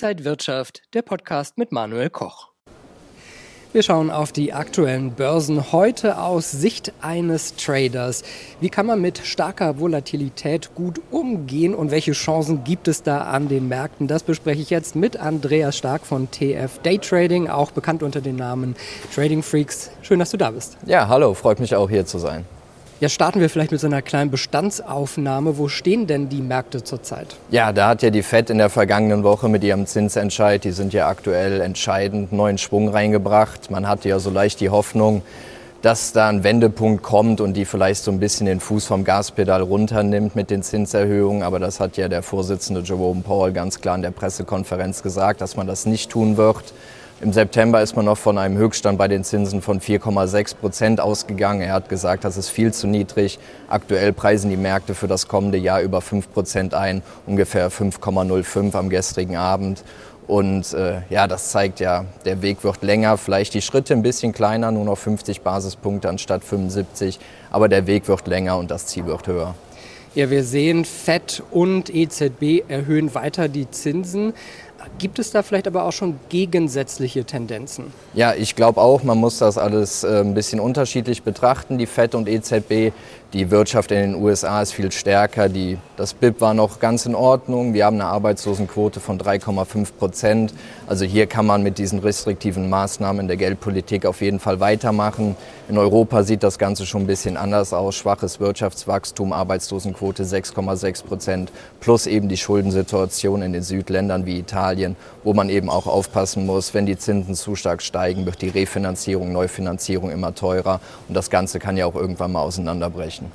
Inside Wirtschaft, der Podcast mit Manuel Koch. Wir schauen auf die aktuellen Börsen heute aus Sicht eines Traders. Wie kann man mit starker Volatilität gut umgehen und welche Chancen gibt es da an den Märkten? Das bespreche ich jetzt mit Andreas Stark von TF Day Trading, auch bekannt unter dem Namen Trading Freaks. Schön, dass du da bist. Ja, hallo, freut mich auch hier zu sein. Ja, starten wir vielleicht mit so einer kleinen Bestandsaufnahme. Wo stehen denn die Märkte zurzeit? Ja, da hat ja die FED in der vergangenen Woche mit ihrem Zinsentscheid, die sind ja aktuell entscheidend, neuen Schwung reingebracht. Man hatte ja so leicht die Hoffnung, dass da ein Wendepunkt kommt und die vielleicht so ein bisschen den Fuß vom Gaspedal runternimmt mit den Zinserhöhungen. Aber das hat ja der Vorsitzende Jerome Powell ganz klar in der Pressekonferenz gesagt, dass man das nicht tun wird. Im September ist man noch von einem Höchststand bei den Zinsen von 4,6 Prozent ausgegangen. Er hat gesagt, das ist viel zu niedrig. Aktuell preisen die Märkte für das kommende Jahr über 5 Prozent ein, ungefähr 5,05 am gestrigen Abend. Und äh, ja, das zeigt ja, der Weg wird länger, vielleicht die Schritte ein bisschen kleiner, nur noch 50 Basispunkte anstatt 75, aber der Weg wird länger und das Ziel wird höher. Ja, wir sehen, FED und EZB erhöhen weiter die Zinsen. Gibt es da vielleicht aber auch schon gegensätzliche Tendenzen? Ja, ich glaube auch, man muss das alles äh, ein bisschen unterschiedlich betrachten, die FED und EZB. Die Wirtschaft in den USA ist viel stärker. Die, das BIP war noch ganz in Ordnung. Wir haben eine Arbeitslosenquote von 3,5 Prozent. Also hier kann man mit diesen restriktiven Maßnahmen der Geldpolitik auf jeden Fall weitermachen. In Europa sieht das Ganze schon ein bisschen anders aus. Schwaches Wirtschaftswachstum, Arbeitslosenquote 6,6 Prozent plus eben die Schuldensituation in den Südländern wie Italien, wo man eben auch aufpassen muss, wenn die Zinsen zu stark steigen, wird die Refinanzierung, Neufinanzierung immer teurer. Und das Ganze kann ja auch irgendwann mal auseinanderbrechen.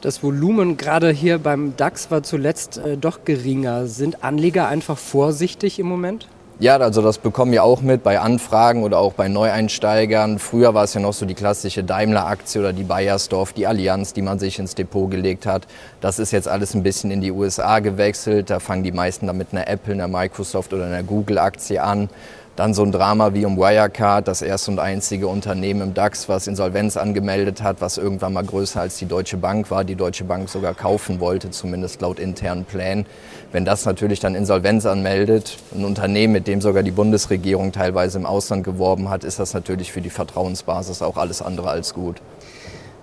Das Volumen gerade hier beim DAX war zuletzt äh, doch geringer. Sind Anleger einfach vorsichtig im Moment? Ja, also das bekommen wir auch mit bei Anfragen oder auch bei Neueinsteigern. Früher war es ja noch so die klassische Daimler-Aktie oder die Bayersdorf, die Allianz, die man sich ins Depot gelegt hat. Das ist jetzt alles ein bisschen in die USA gewechselt. Da fangen die meisten dann mit einer Apple, einer Microsoft oder einer Google-Aktie an. Dann so ein Drama wie um Wirecard, das erste und einzige Unternehmen im DAX, was Insolvenz angemeldet hat, was irgendwann mal größer als die Deutsche Bank war, die Deutsche Bank sogar kaufen wollte, zumindest laut internen Plänen. Wenn das natürlich dann Insolvenz anmeldet, ein Unternehmen, mit dem sogar die Bundesregierung teilweise im Ausland geworben hat, ist das natürlich für die Vertrauensbasis auch alles andere als gut.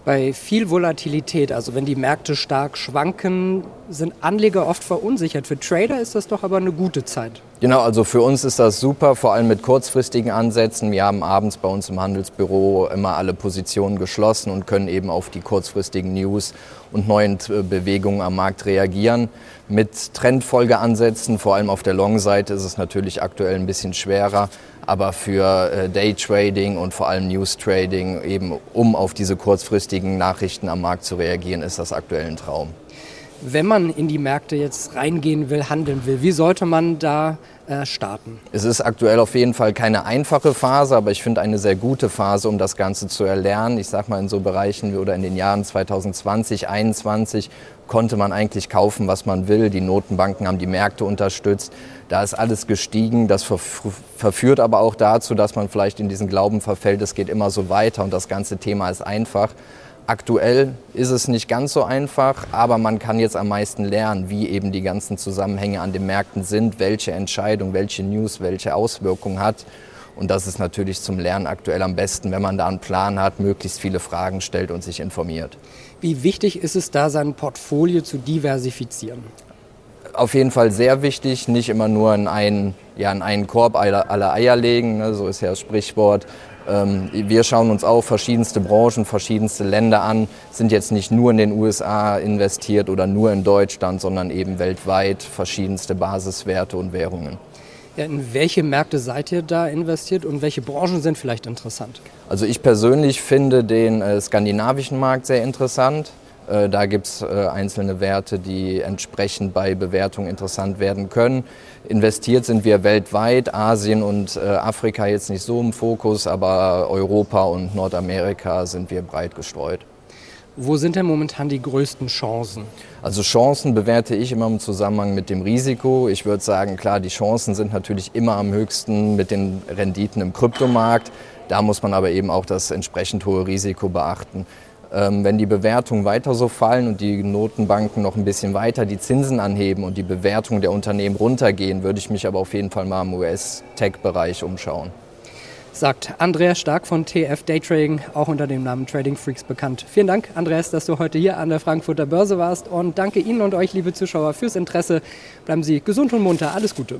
Bei viel Volatilität, also wenn die Märkte stark schwanken, sind Anleger oft verunsichert. Für Trader ist das doch aber eine gute Zeit. Genau, also für uns ist das super, vor allem mit kurzfristigen Ansätzen. Wir haben abends bei uns im Handelsbüro immer alle Positionen geschlossen und können eben auf die kurzfristigen News und neuen äh, Bewegungen am Markt reagieren. Mit Trendfolgeansätzen, vor allem auf der Long-Seite, ist es natürlich aktuell ein bisschen schwerer. Aber für äh, Daytrading und vor allem News Trading, eben um auf diese kurzfristigen Nachrichten am Markt zu reagieren, ist das aktuell ein Traum. Wenn man in die Märkte jetzt reingehen will, handeln will, wie sollte man da äh, starten? Es ist aktuell auf jeden Fall keine einfache Phase, aber ich finde eine sehr gute Phase, um das Ganze zu erlernen. Ich sage mal in so Bereichen oder in den Jahren 2020, 2021 konnte man eigentlich kaufen, was man will. Die Notenbanken haben die Märkte unterstützt. Da ist alles gestiegen. Das verführt aber auch dazu, dass man vielleicht in diesen Glauben verfällt, es geht immer so weiter und das ganze Thema ist einfach. Aktuell ist es nicht ganz so einfach, aber man kann jetzt am meisten lernen, wie eben die ganzen Zusammenhänge an den Märkten sind, welche Entscheidung, welche News, welche Auswirkungen hat. Und das ist natürlich zum Lernen aktuell am besten, wenn man da einen Plan hat, möglichst viele Fragen stellt und sich informiert. Wie wichtig ist es da, sein Portfolio zu diversifizieren? Auf jeden Fall sehr wichtig, nicht immer nur in einen, ja, in einen Korb alle, alle Eier legen, ne, so ist ja das Sprichwort. Ähm, wir schauen uns auch verschiedenste Branchen, verschiedenste Länder an, sind jetzt nicht nur in den USA investiert oder nur in Deutschland, sondern eben weltweit verschiedenste Basiswerte und Währungen. Ja, in welche Märkte seid ihr da investiert und welche Branchen sind vielleicht interessant? Also ich persönlich finde den äh, skandinavischen Markt sehr interessant. Äh, da gibt es äh, einzelne Werte, die entsprechend bei Bewertung interessant werden können. Investiert sind wir weltweit, Asien und äh, Afrika jetzt nicht so im Fokus, aber Europa und Nordamerika sind wir breit gestreut. Wo sind denn momentan die größten Chancen? Also Chancen bewerte ich immer im Zusammenhang mit dem Risiko. Ich würde sagen, klar, die Chancen sind natürlich immer am höchsten mit den Renditen im Kryptomarkt. Da muss man aber eben auch das entsprechend hohe Risiko beachten. Ähm, wenn die Bewertungen weiter so fallen und die Notenbanken noch ein bisschen weiter die Zinsen anheben und die Bewertungen der Unternehmen runtergehen, würde ich mich aber auf jeden Fall mal im US-Tech-Bereich umschauen. Sagt Andreas Stark von TF Daytrading, auch unter dem Namen Trading Freaks bekannt. Vielen Dank, Andreas, dass du heute hier an der Frankfurter Börse warst und danke Ihnen und euch, liebe Zuschauer, fürs Interesse. Bleiben Sie gesund und munter. Alles Gute.